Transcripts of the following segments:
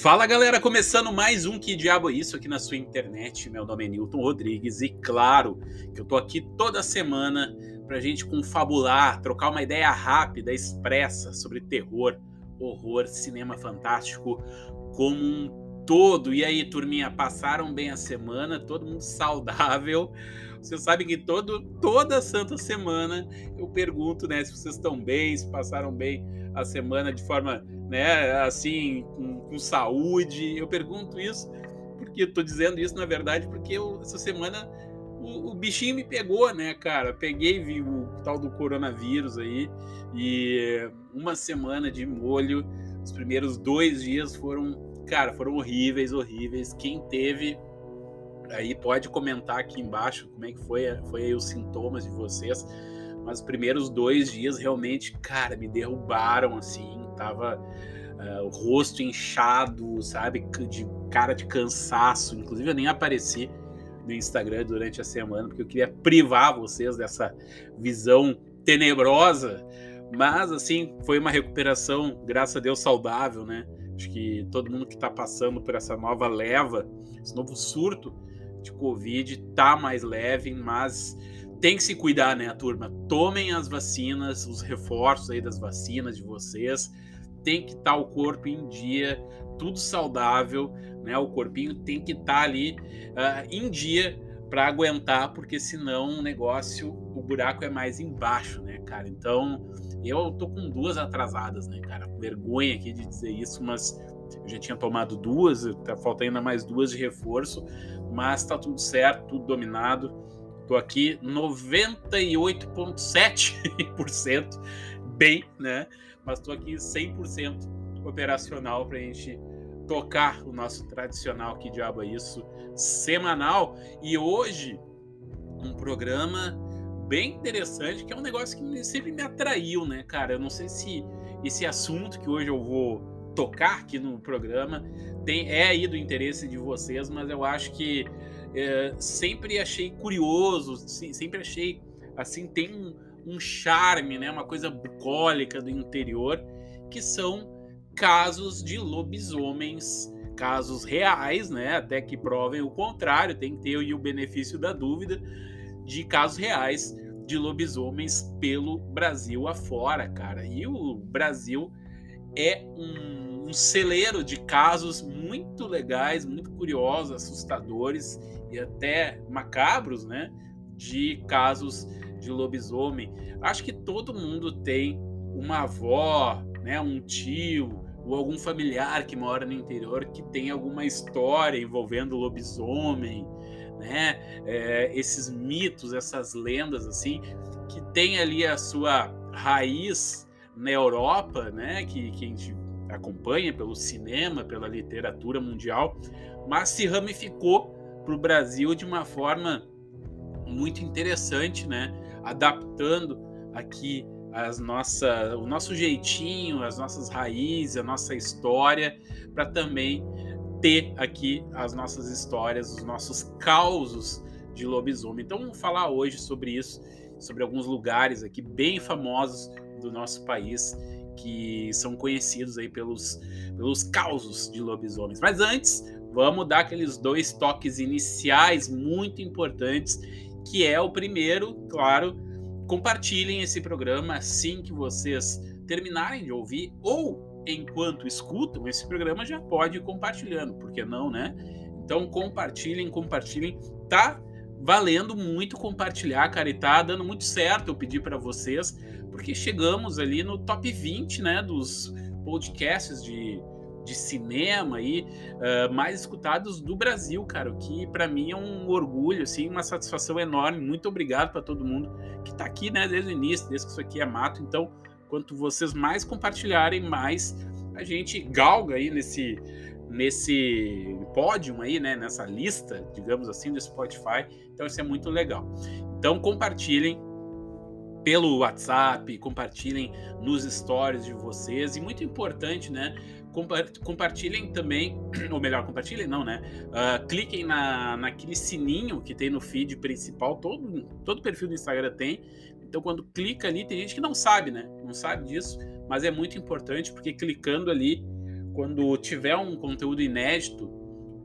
Fala galera, começando mais um Que Diabo é Isso aqui na sua internet. Meu nome é Newton Rodrigues e claro que eu tô aqui toda semana pra gente confabular, trocar uma ideia rápida, expressa sobre terror, horror, cinema fantástico como um todo. E aí, turminha, passaram bem a semana? Todo mundo saudável? Você sabe que todo, toda santa semana eu pergunto, né, se vocês estão bem, se passaram bem a semana de forma, né, assim, com, com saúde. Eu pergunto isso porque eu tô dizendo isso, na verdade, porque eu, essa semana o, o, bichinho me pegou, né, cara? Peguei vi o tal do coronavírus aí e uma semana de molho. Os primeiros dois dias foram, cara, foram horríveis, horríveis. Quem teve Aí pode comentar aqui embaixo como é que foi, foi os sintomas de vocês. Mas os primeiros dois dias realmente, cara, me derrubaram assim, tava uh, o rosto inchado, sabe, de cara de cansaço. Inclusive eu nem apareci no Instagram durante a semana porque eu queria privar vocês dessa visão tenebrosa. Mas assim, foi uma recuperação, graças a Deus, saudável, né? Acho que todo mundo que está passando por essa nova leva, esse novo surto, de Covid tá mais leve, mas tem que se cuidar, né, turma? Tomem as vacinas, os reforços aí das vacinas de vocês. Tem que estar tá o corpo em dia, tudo saudável, né? O corpinho tem que estar tá ali uh, em dia para aguentar, porque senão o negócio, o buraco é mais embaixo, né, cara? Então, eu tô com duas atrasadas, né, cara? Vergonha aqui de dizer isso, mas eu já tinha tomado duas, tá faltando ainda mais duas de reforço, mas tá tudo certo, tudo dominado. Tô aqui 98,7% bem, né? Mas tô aqui 100% operacional para a gente tocar o nosso tradicional Que Diabo é Isso semanal. E hoje, um programa bem interessante, que é um negócio que sempre me atraiu, né, cara? Eu não sei se esse assunto que hoje eu vou tocar aqui no programa tem, é aí do interesse de vocês, mas eu acho que é, sempre achei curioso, sempre achei assim, tem um, um charme, né, uma coisa bucólica do interior, que são casos de lobisomens, casos reais, né, até que provem o contrário, tem que ter o benefício da dúvida de casos reais de lobisomens pelo Brasil afora, cara. E o Brasil é um, um celeiro de casos muito legais, muito curiosos, assustadores e até macabros, né? De casos de lobisomem. Acho que todo mundo tem uma avó, né? Um tio ou algum familiar que mora no interior que tem alguma história envolvendo lobisomem, né? É, esses mitos, essas lendas assim, que tem ali a sua raiz na Europa, né, que, que a gente acompanha pelo cinema, pela literatura mundial, mas se ramificou para o Brasil de uma forma muito interessante, né, adaptando aqui as nossa, o nosso jeitinho, as nossas raízes, a nossa história, para também ter aqui as nossas histórias, os nossos causos de lobisomem. Então vamos falar hoje sobre isso, sobre alguns lugares aqui bem famosos do nosso país que são conhecidos aí pelos, pelos causos de lobisomens. Mas antes, vamos dar aqueles dois toques iniciais muito importantes, que é o primeiro, claro, compartilhem esse programa assim que vocês terminarem de ouvir ou enquanto escutam esse programa já pode ir compartilhando, por que não, né? Então compartilhem, compartilhem, tá valendo muito compartilhar, cara, e tá dando muito certo eu pedir para vocês porque chegamos ali no top 20 né, dos podcasts de, de cinema aí, uh, mais escutados do Brasil, cara, o que para mim é um orgulho, assim, uma satisfação enorme. Muito obrigado para todo mundo que está aqui, né, desde o início, desde que isso aqui é mato. Então, quanto vocês mais compartilharem, mais a gente galga aí nesse nesse pódio aí, né, nessa lista, digamos assim, do Spotify. Então isso é muito legal. Então compartilhem pelo WhatsApp, compartilhem nos stories de vocês. E muito importante, né? Compartilhem também, ou melhor, compartilhem não, né? Uh, cliquem na, naquele sininho que tem no feed principal, todo, todo perfil do Instagram tem. Então, quando clica ali, tem gente que não sabe, né? Não sabe disso, mas é muito importante porque clicando ali, quando tiver um conteúdo inédito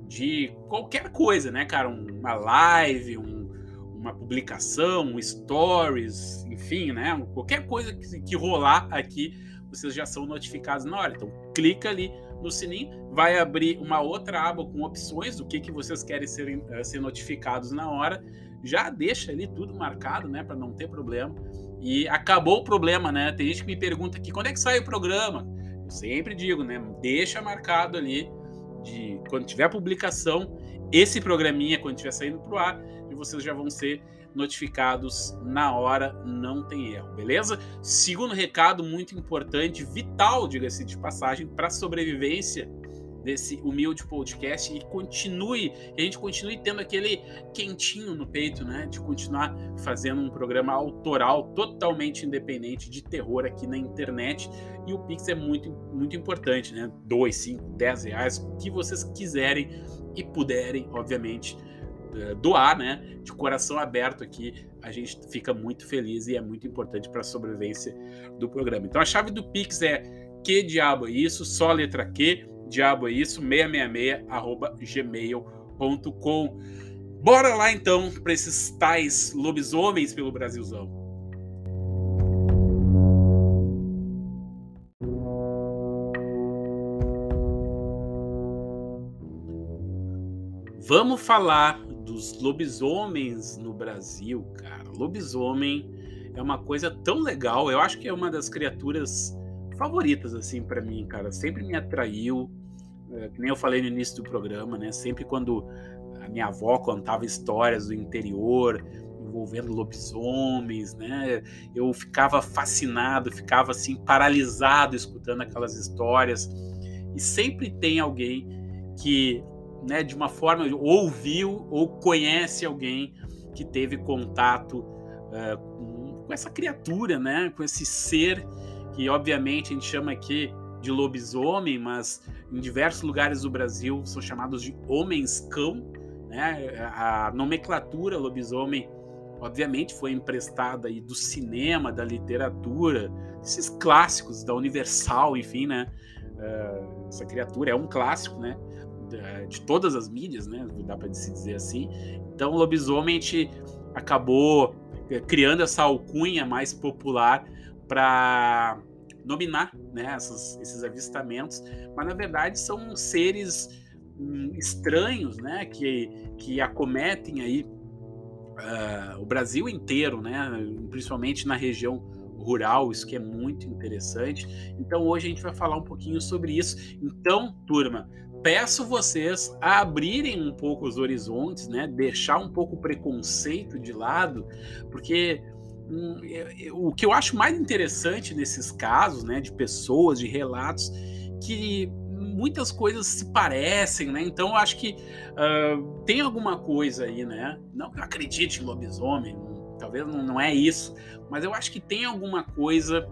de qualquer coisa, né, cara? Uma live, um, uma publicação, um stories, enfim, né? Qualquer coisa que, que rolar aqui, vocês já são notificados na hora. Então, clica ali no sininho, vai abrir uma outra aba com opções do que, que vocês querem ser, uh, ser notificados na hora. Já deixa ali tudo marcado, né, para não ter problema. E acabou o problema, né? Tem gente que me pergunta aqui, quando é que sai o programa? Eu sempre digo, né? Deixa marcado ali de quando tiver publicação, esse programinha, quando estiver saindo para o ar, e vocês já vão ser notificados na hora, não tem erro, beleza? Segundo recado muito importante, vital, diga-se de passagem, para a sobrevivência desse humilde podcast e continue, a gente continue tendo aquele quentinho no peito, né? De continuar fazendo um programa autoral totalmente independente de terror aqui na internet. E o Pix é muito, muito importante, né? 2, 5, 10 reais, o que vocês quiserem e puderem, obviamente, doar, né? De coração aberto aqui, a gente fica muito feliz e é muito importante para a sobrevivência do programa. Então a chave do Pix é que diabo é isso? Só letra Q diabo é isso, 666 arroba gmail.com. Bora lá então para esses tais lobisomens pelo Brasilzão. Vamos falar dos lobisomens no Brasil, cara. Lobisomem é uma coisa tão legal. Eu acho que é uma das criaturas favoritas assim para mim, cara. Sempre me atraiu é, que nem eu falei no início do programa, né? Sempre quando a minha avó contava histórias do interior envolvendo lobisomens, né? Eu ficava fascinado, ficava assim paralisado escutando aquelas histórias. E sempre tem alguém que, né, de uma forma ouviu ou conhece alguém que teve contato uh, com, com essa criatura, né? Com esse ser que obviamente a gente chama aqui de lobisomem, mas em diversos lugares do Brasil são chamados de homens-cão. Né? A nomenclatura lobisomem, obviamente, foi emprestada aí do cinema, da literatura, esses clássicos da Universal, enfim, né? Uh, essa criatura é um clássico, né? De todas as mídias, né? Dá para se dizer assim. Então, o lobisomem acabou eh, criando essa alcunha mais popular para nominar né, essas, esses avistamentos, mas na verdade são seres hum, estranhos né, que, que acometem aí uh, o Brasil inteiro, né, principalmente na região rural, isso que é muito interessante. Então hoje a gente vai falar um pouquinho sobre isso. Então, turma, peço vocês a abrirem um pouco os horizontes, né? Deixar um pouco o preconceito de lado, porque o que eu acho mais interessante nesses casos, né, de pessoas, de relatos, que muitas coisas se parecem, né? Então eu acho que uh, tem alguma coisa aí, né? Não que eu acredite em lobisomem, talvez não, não é isso, mas eu acho que tem alguma coisa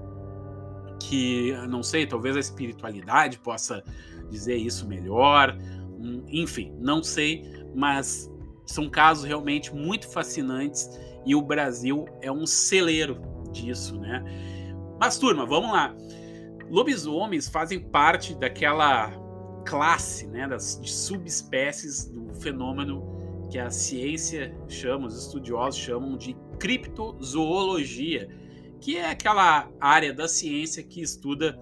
que, não sei, talvez a espiritualidade possa dizer isso melhor, enfim, não sei, mas são casos realmente muito fascinantes e o Brasil é um celeiro disso, né? Mas, turma, vamos lá. Lobisomens fazem parte daquela classe, né, das, de subespécies do fenômeno que a ciência chama, os estudiosos chamam de criptozoologia, que é aquela área da ciência que estuda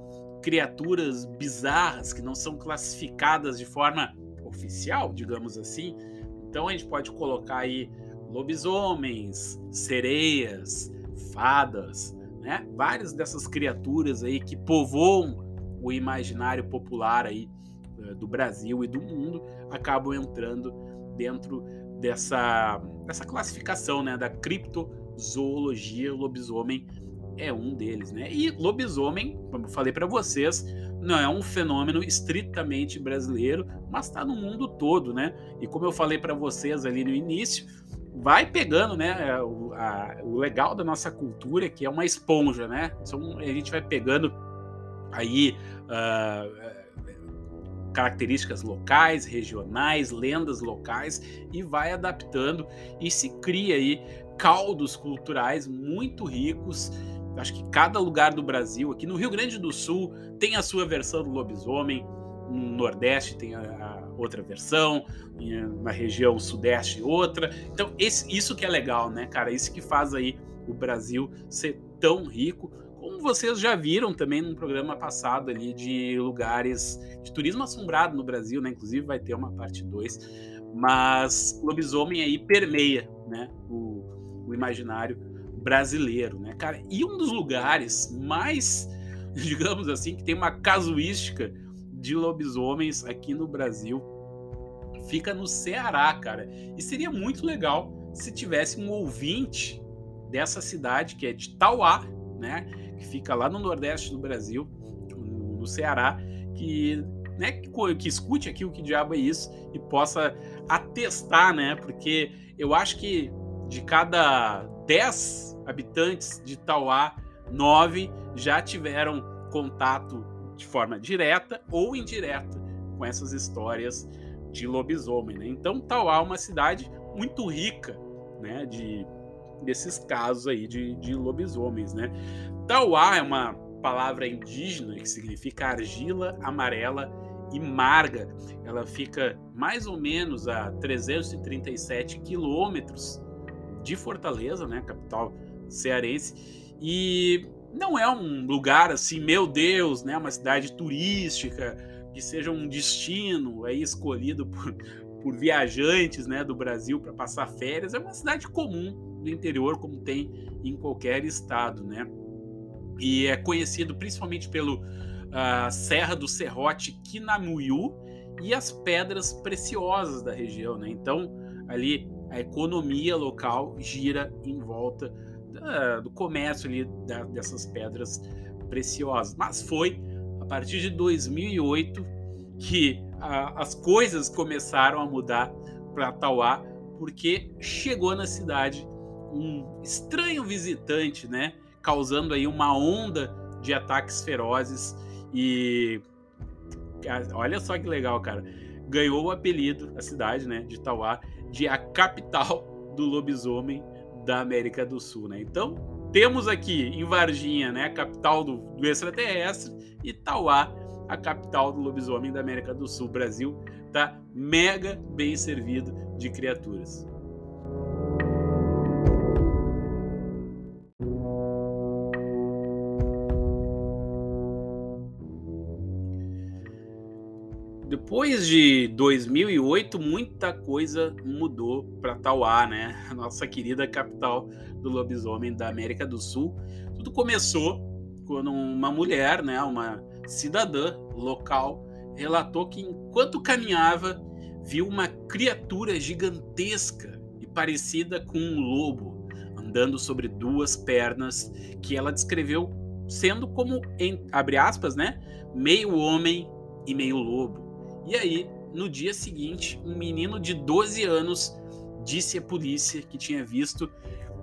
criaturas bizarras que não são classificadas de forma oficial, digamos assim. Então a gente pode colocar aí lobisomens, sereias, fadas, né? Várias dessas criaturas aí que povoam o imaginário popular aí eh, do Brasil e do mundo acabam entrando dentro dessa, dessa classificação, né, da criptozoologia. Lobisomem é um deles, né? E lobisomem, como eu falei para vocês, não é um fenômeno estritamente brasileiro, mas está no mundo todo, né? E como eu falei para vocês ali no início, vai pegando, né? O, a, o, legal da nossa cultura é que é uma esponja, né? Então, a gente vai pegando aí uh, características locais, regionais, lendas locais e vai adaptando e se cria aí caldos culturais muito ricos. Acho que cada lugar do Brasil, aqui no Rio Grande do Sul, tem a sua versão do lobisomem. no Nordeste tem a, a outra versão, na região Sudeste outra. Então, esse, isso que é legal, né, cara? Isso que faz aí o Brasil ser tão rico. Como vocês já viram também num programa passado ali de lugares de turismo assombrado no Brasil, né? Inclusive vai ter uma parte 2. Mas lobisomem aí permeia, né? O, o imaginário brasileiro, né, cara? E um dos lugares mais, digamos assim, que tem uma casuística de lobisomens aqui no Brasil fica no Ceará, cara. E seria muito legal se tivesse um ouvinte dessa cidade, que é de Tauá, né? Que fica lá no Nordeste do Brasil, no Ceará, que, né, que, que escute aqui o que diabo é isso e possa atestar, né? Porque eu acho que de cada 10 habitantes de Tauá, 9 já tiveram contato de forma direta ou indireta com essas histórias de lobisomem. Né? Então, Tauá é uma cidade muito rica né, de, desses casos aí de, de lobisomens. Né? Tauá é uma palavra indígena que significa argila amarela e marga. Ela fica mais ou menos a 337 quilômetros de Fortaleza, né, capital cearense, e não é um lugar assim, meu Deus, né, uma cidade turística que seja um destino aí escolhido por, por viajantes, né, do Brasil para passar férias. É uma cidade comum do interior, como tem em qualquer estado, né? E é conhecido principalmente pelo uh, Serra do Serrote Kinamuyu e as pedras preciosas da região, né? Então, ali a economia local gira em volta da, do comércio ali da, dessas pedras preciosas. Mas foi a partir de 2008 que a, as coisas começaram a mudar para Tauá, porque chegou na cidade um estranho visitante, né, causando aí uma onda de ataques ferozes e olha só que legal, cara. Ganhou o apelido, a cidade, né, de Tauá, de a capital do lobisomem da América do Sul, né? Então, temos aqui em Varginha, né, a capital do, do extraterrestre, e Tauá, a capital do lobisomem da América do Sul. O Brasil tá mega bem servido de criaturas. Depois de 2008, muita coisa mudou para Tauá, né? Nossa querida capital do lobisomem da América do Sul. Tudo começou quando uma mulher, né, uma cidadã local, relatou que enquanto caminhava, viu uma criatura gigantesca e parecida com um lobo, andando sobre duas pernas, que ela descreveu sendo como, em, abre aspas, né, meio homem e meio lobo. E aí, no dia seguinte, um menino de 12 anos disse à polícia que tinha visto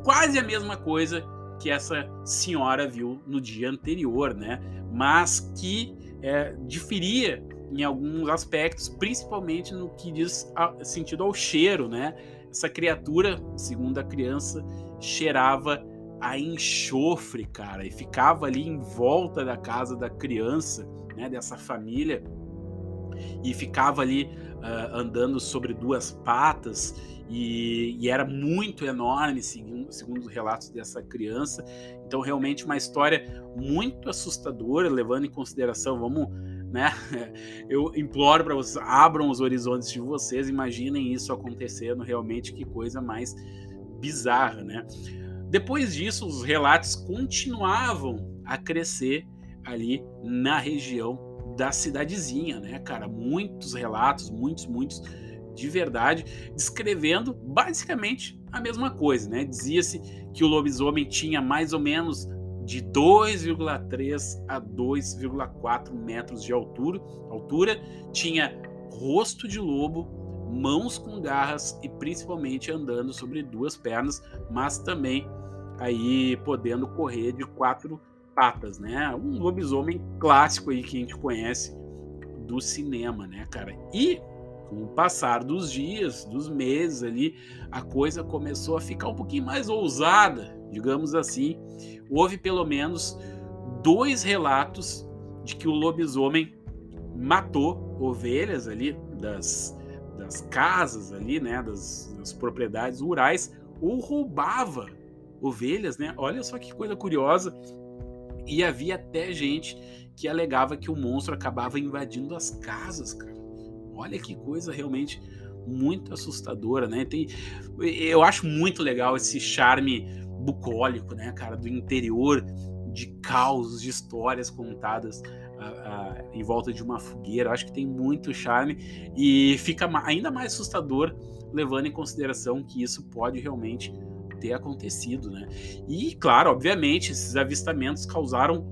quase a mesma coisa que essa senhora viu no dia anterior, né? Mas que é, diferia em alguns aspectos, principalmente no que diz a, sentido ao cheiro, né? Essa criatura, segundo a criança, cheirava a enxofre, cara, e ficava ali em volta da casa da criança, né? Dessa família e ficava ali uh, andando sobre duas patas e, e, era muito enorme, segundo, segundo os relatos dessa criança. Então, realmente, uma história muito assustadora, levando em consideração, vamos. Né? Eu imploro para vocês, abram os horizontes de vocês, imaginem isso acontecendo realmente, que coisa mais bizarra, né? Depois disso, os relatos continuavam a crescer ali na região da cidadezinha, né, cara? Muitos relatos, muitos, muitos de verdade, descrevendo basicamente a mesma coisa, né? Dizia-se que o lobisomem tinha mais ou menos de 2,3 a 2,4 metros de altura, altura, tinha rosto de lobo, mãos com garras e principalmente andando sobre duas pernas, mas também aí podendo correr de quatro patas, né? Um lobisomem clássico aí que a gente conhece do cinema, né, cara? E com o passar dos dias, dos meses ali, a coisa começou a ficar um pouquinho mais ousada, digamos assim. Houve pelo menos dois relatos de que o lobisomem matou ovelhas ali das, das casas ali, né, das, das propriedades rurais, ou roubava ovelhas, né? Olha só que coisa curiosa. E havia até gente que alegava que o monstro acabava invadindo as casas, cara. Olha que coisa realmente muito assustadora, né? Tem, eu acho muito legal esse charme bucólico, né, cara, do interior, de causos, de histórias contadas em volta de uma fogueira. Eu acho que tem muito charme e fica ainda mais assustador levando em consideração que isso pode realmente ter acontecido, né? E claro, obviamente, esses avistamentos causaram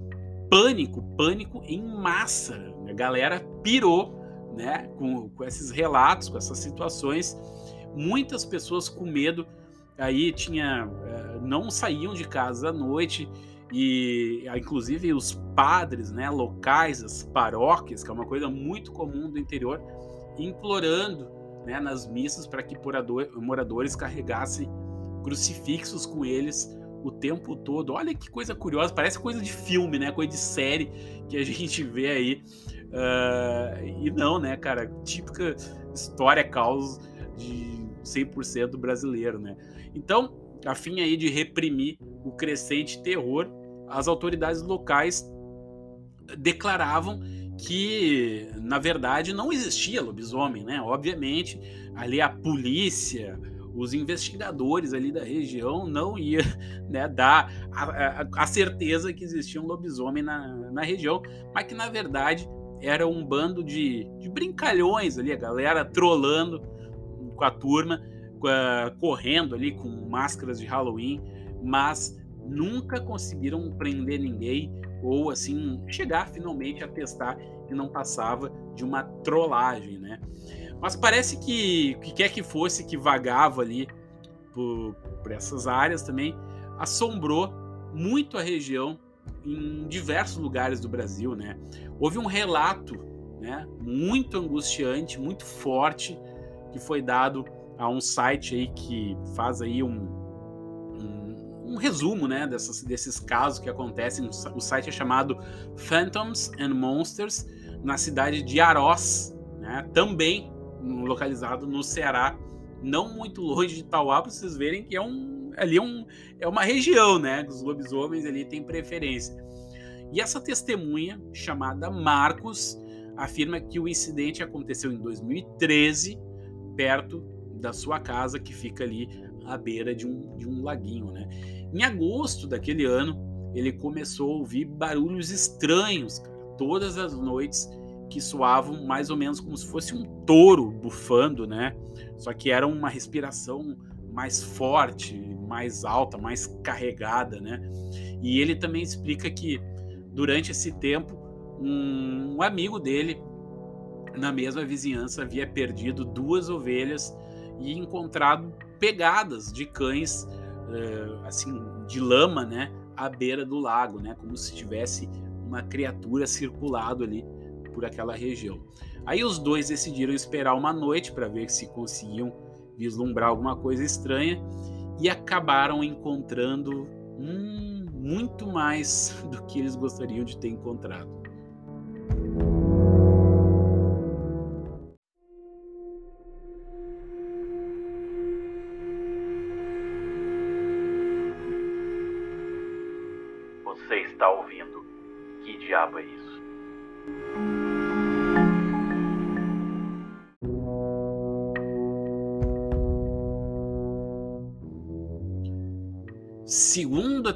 pânico, pânico em massa. A galera pirou, né, com, com esses relatos, com essas situações. Muitas pessoas com medo aí tinha eh, não saíam de casa à noite e ah, inclusive os padres, né, locais, as paróquias, que é uma coisa muito comum do interior, implorando, né, nas missas para que moradores carregassem crucifixos com eles o tempo todo. Olha que coisa curiosa, parece coisa de filme, né, coisa de série que a gente vê aí. Uh, e não, né, cara, típica história causa de 100% brasileiro, né? Então, a fim aí de reprimir o crescente terror, as autoridades locais declaravam que, na verdade, não existia lobisomem, né? Obviamente, ali a polícia, os investigadores ali da região não ia né, dar a, a, a, certeza que existia um lobisomem na, na região, mas que na verdade era um bando de, de brincalhões ali, a galera trolando com a turma uh, correndo ali com máscaras de Halloween, mas nunca conseguiram prender ninguém ou assim chegar finalmente a testar que não passava de uma trollagem, né? Mas parece que que quer que fosse que vagava ali por, por essas áreas também assombrou muito a região em diversos lugares do Brasil, né? Houve um relato, né, muito angustiante, muito forte que foi dado a um site aí que faz aí um, um, um resumo né, dessas, desses casos que acontecem. O site é chamado Phantoms and Monsters, na cidade de Aroz, né, também localizado no Ceará, não muito longe de Tauá, para vocês verem que é um ali é, um, é uma região, né? Os lobisomens ali têm preferência. E essa testemunha, chamada Marcos, afirma que o incidente aconteceu em 2013, perto da sua casa, que fica ali à beira de um, de um laguinho. Né? Em agosto daquele ano, ele começou a ouvir barulhos estranhos, cara, todas as noites que soavam mais ou menos como se fosse um touro bufando, né? Só que era uma respiração mais forte, mais alta, mais carregada, né? E ele também explica que durante esse tempo um, amigo dele na mesma vizinhança havia perdido duas ovelhas e encontrado pegadas de cães uh, assim de lama, né, à beira do lago, né, como se tivesse uma criatura circulado ali por aquela região. Aí os dois decidiram esperar uma noite para ver se conseguiam vislumbrar alguma coisa estranha e acabaram encontrando hum, muito mais do que eles gostariam de ter encontrado.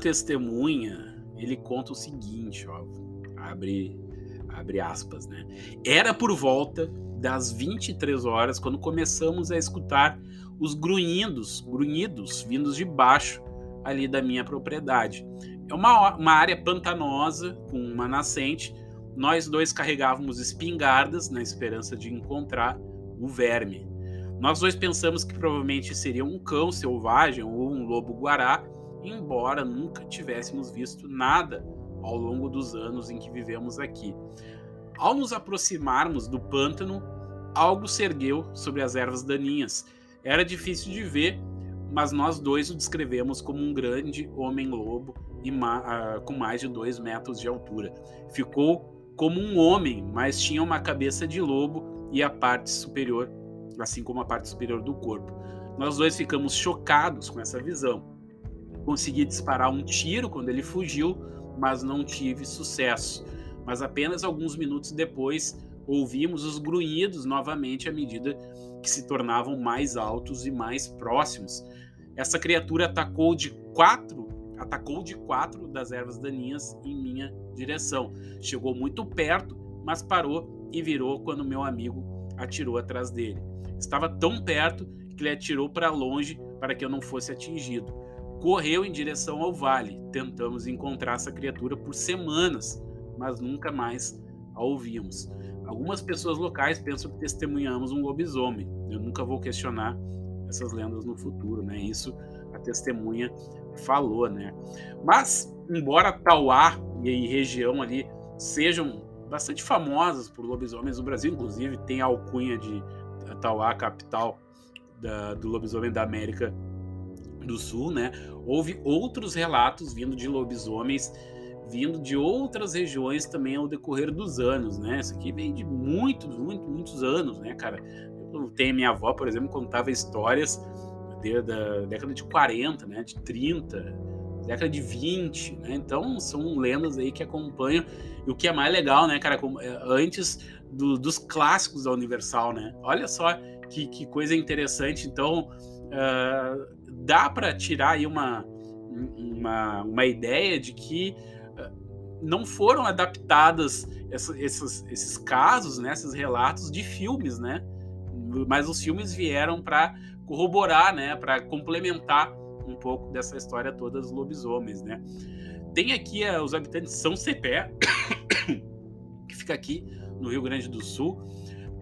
Testemunha, ele conta o seguinte, ó, abre, abre aspas, né? Era por volta das 23 horas quando começamos a escutar os grunhidos, grunhidos vindos de baixo ali da minha propriedade. É uma, uma área pantanosa, com uma nascente. Nós dois carregávamos espingardas na esperança de encontrar o verme. Nós dois pensamos que provavelmente seria um cão selvagem ou um lobo-guará, embora nunca tivéssemos visto nada ao longo dos anos em que vivemos aqui. Ao nos aproximarmos do pântano, algo se ergueu sobre as ervas daninhas. Era difícil de ver, mas nós dois o descrevemos como um grande homem-lobo ma uh, com mais de dois metros de altura. Ficou como um homem, mas tinha uma cabeça de lobo e a parte superior, assim como a parte superior do corpo. Nós dois ficamos chocados com essa visão. Consegui disparar um tiro quando ele fugiu, mas não tive sucesso. Mas apenas alguns minutos depois, ouvimos os grunhidos novamente à medida que se tornavam mais altos e mais próximos. Essa criatura atacou de quatro, atacou de quatro das ervas daninhas em minha direção. Chegou muito perto, mas parou e virou quando meu amigo atirou atrás dele. Estava tão perto que ele atirou para longe para que eu não fosse atingido. Correu em direção ao vale. Tentamos encontrar essa criatura por semanas, mas nunca mais a ouvimos. Algumas pessoas locais pensam que testemunhamos um lobisomem. Eu nunca vou questionar essas lendas no futuro, né? Isso a testemunha falou, né? Mas, embora Tauá e região ali sejam bastante famosas por lobisomens no Brasil, inclusive tem a alcunha de Tauá, capital da, do lobisomem da América do Sul, né? Houve outros relatos vindo de lobisomens vindo de outras regiões também ao decorrer dos anos, né? Isso aqui vem de muitos, muitos, muitos anos, né, cara? Eu tenho minha avó, por exemplo, contava histórias de, da década de 40, né, de 30, década de 20, né? Então são lendas aí que acompanham. E o que é mais legal, né, cara, é, antes do, dos clássicos da Universal, né? Olha só que, que coisa interessante. Então uh, dá para tirar aí uma, uma, uma ideia de que não foram adaptadas esses, esses casos, né, esses relatos de filmes, né? Mas os filmes vieram para corroborar, né, para complementar um pouco dessa história toda dos lobisomens, né? Tem aqui uh, os habitantes de São Cepé, que fica aqui no Rio Grande do Sul,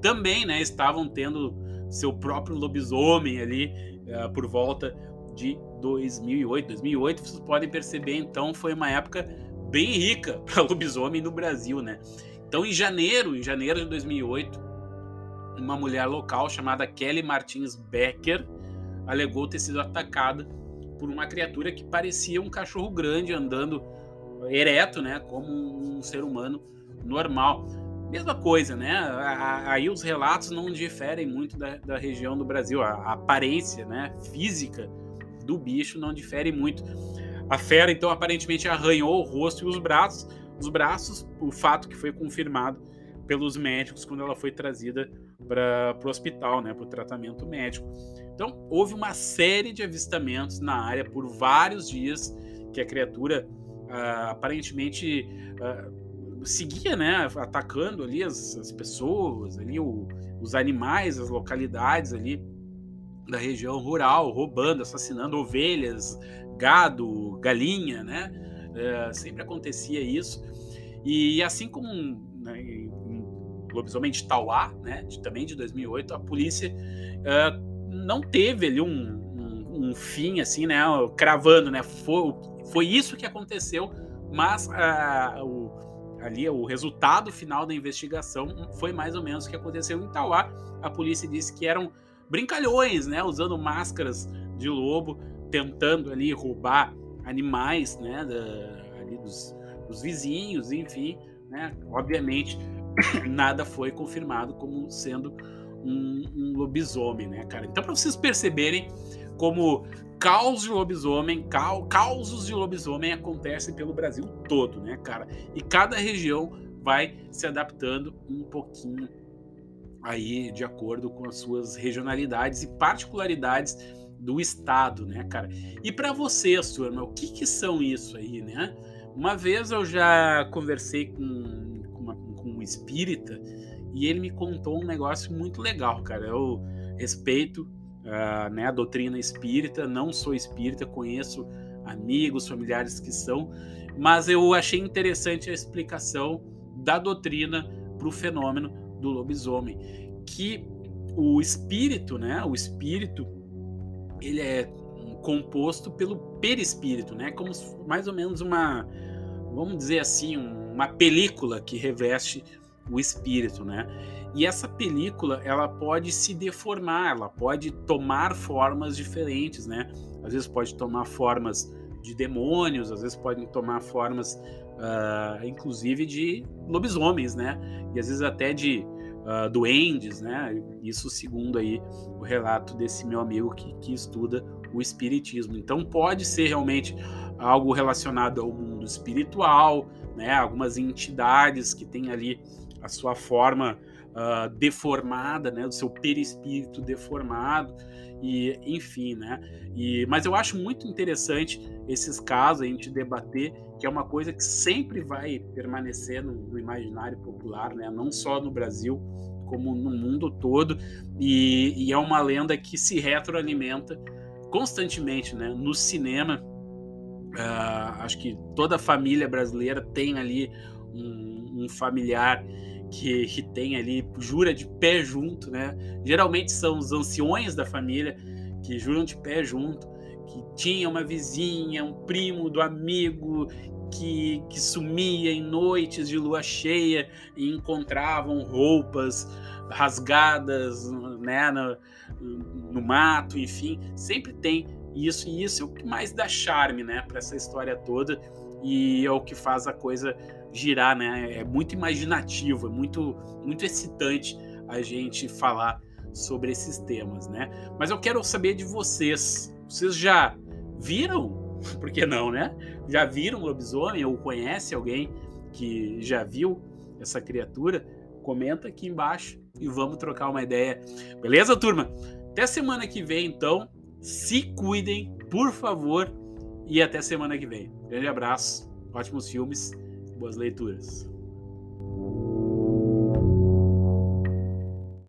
também, né, estavam tendo seu próprio lobisomem ali uh, por volta de 2008. 2008, vocês podem perceber, então, foi uma época bem rica para lobisomem no Brasil, né? Então, em janeiro, em janeiro de 2008, uma mulher local chamada Kelly Martins Becker alegou ter sido atacada por uma criatura que parecia um cachorro grande andando ereto, né, como um ser humano normal. Mesma coisa, né? Aí os relatos não diferem muito da, da região do Brasil. A aparência, né, física do bicho não difere muito. A fera, então, aparentemente arranhou o rosto e os braços, os braços, o fato que foi confirmado pelos médicos quando ela foi trazida para o hospital, né, para o tratamento médico. Então, houve uma série de avistamentos na área por vários dias que a criatura ah, aparentemente ah, seguia, né, atacando ali as, as pessoas, ali o, os animais, as localidades ali da região rural, roubando, assassinando ovelhas, gado, galinha, né? É, sempre acontecia isso. E assim como né, em Lobisomem de Tauá, né, de, também de 2008, a polícia é, não teve ali um, um, um, fim, assim, né, cravando, né, foi, foi isso que aconteceu, mas uh, o, ali o resultado final da investigação foi mais ou menos o que aconteceu em Tauá. A polícia disse que eram brincalhões, né, usando máscaras de lobo, tentando ali roubar animais, né, da, ali dos, dos vizinhos, enfim, né, obviamente nada foi confirmado como sendo um, um lobisomem, né, cara. Então para vocês perceberem como caos de lobisomem, causos de lobisomem acontecem pelo Brasil todo, né, cara? E cada região vai se adaptando um pouquinho aí de acordo com as suas regionalidades e particularidades do Estado, né, cara? E para vocês, turma, o que, que são isso aí, né? Uma vez eu já conversei com, com, uma, com um espírita e ele me contou um negócio muito legal, cara. Eu respeito uh, né, a doutrina espírita, não sou espírita, conheço amigos, familiares que são, mas eu achei interessante a explicação da doutrina para o fenômeno do lobisomem, que o espírito, né, o espírito ele é composto pelo perispírito, né? Como mais ou menos uma, vamos dizer assim, uma película que reveste o espírito, né? E essa película, ela pode se deformar, ela pode tomar formas diferentes, né? Às vezes pode tomar formas de demônios, às vezes podem tomar formas uh, inclusive de lobisomens, né? E às vezes até de uh, duendes, né? Isso segundo aí o relato desse meu amigo que, que estuda o espiritismo. Então pode ser realmente algo relacionado ao mundo espiritual, né? Algumas entidades que têm ali a sua forma uh, deformada, né? O seu perispírito deformado e enfim, né? E, mas eu acho muito interessante esses casos a gente debater, que é uma coisa que sempre vai permanecer no, no imaginário popular, né? Não só no Brasil, como no mundo todo, e, e, é uma lenda que se retroalimenta constantemente, né? No cinema, uh, acho que toda família brasileira tem ali um, um familiar que, que tem ali, jura de pé junto, né? Geralmente são os anciões da família que juram de pé junto, que tinha uma vizinha, um primo do amigo que, que sumia em noites de lua cheia e encontravam roupas rasgadas né, no, no mato, enfim, sempre tem isso e isso é o que mais dá charme, né, para essa história toda e é o que faz a coisa girar, né? É muito imaginativo, é muito, muito excitante a gente falar sobre esses temas, né? Mas eu quero saber de vocês. Vocês já viram? Por que não, né? Já viram lobisomem ou conhece alguém que já viu essa criatura? Comenta aqui embaixo e vamos trocar uma ideia. Beleza, turma? Até semana que vem, então. Se cuidem, por favor, e até semana que vem. Grande abraço, ótimos filmes Boas leituras.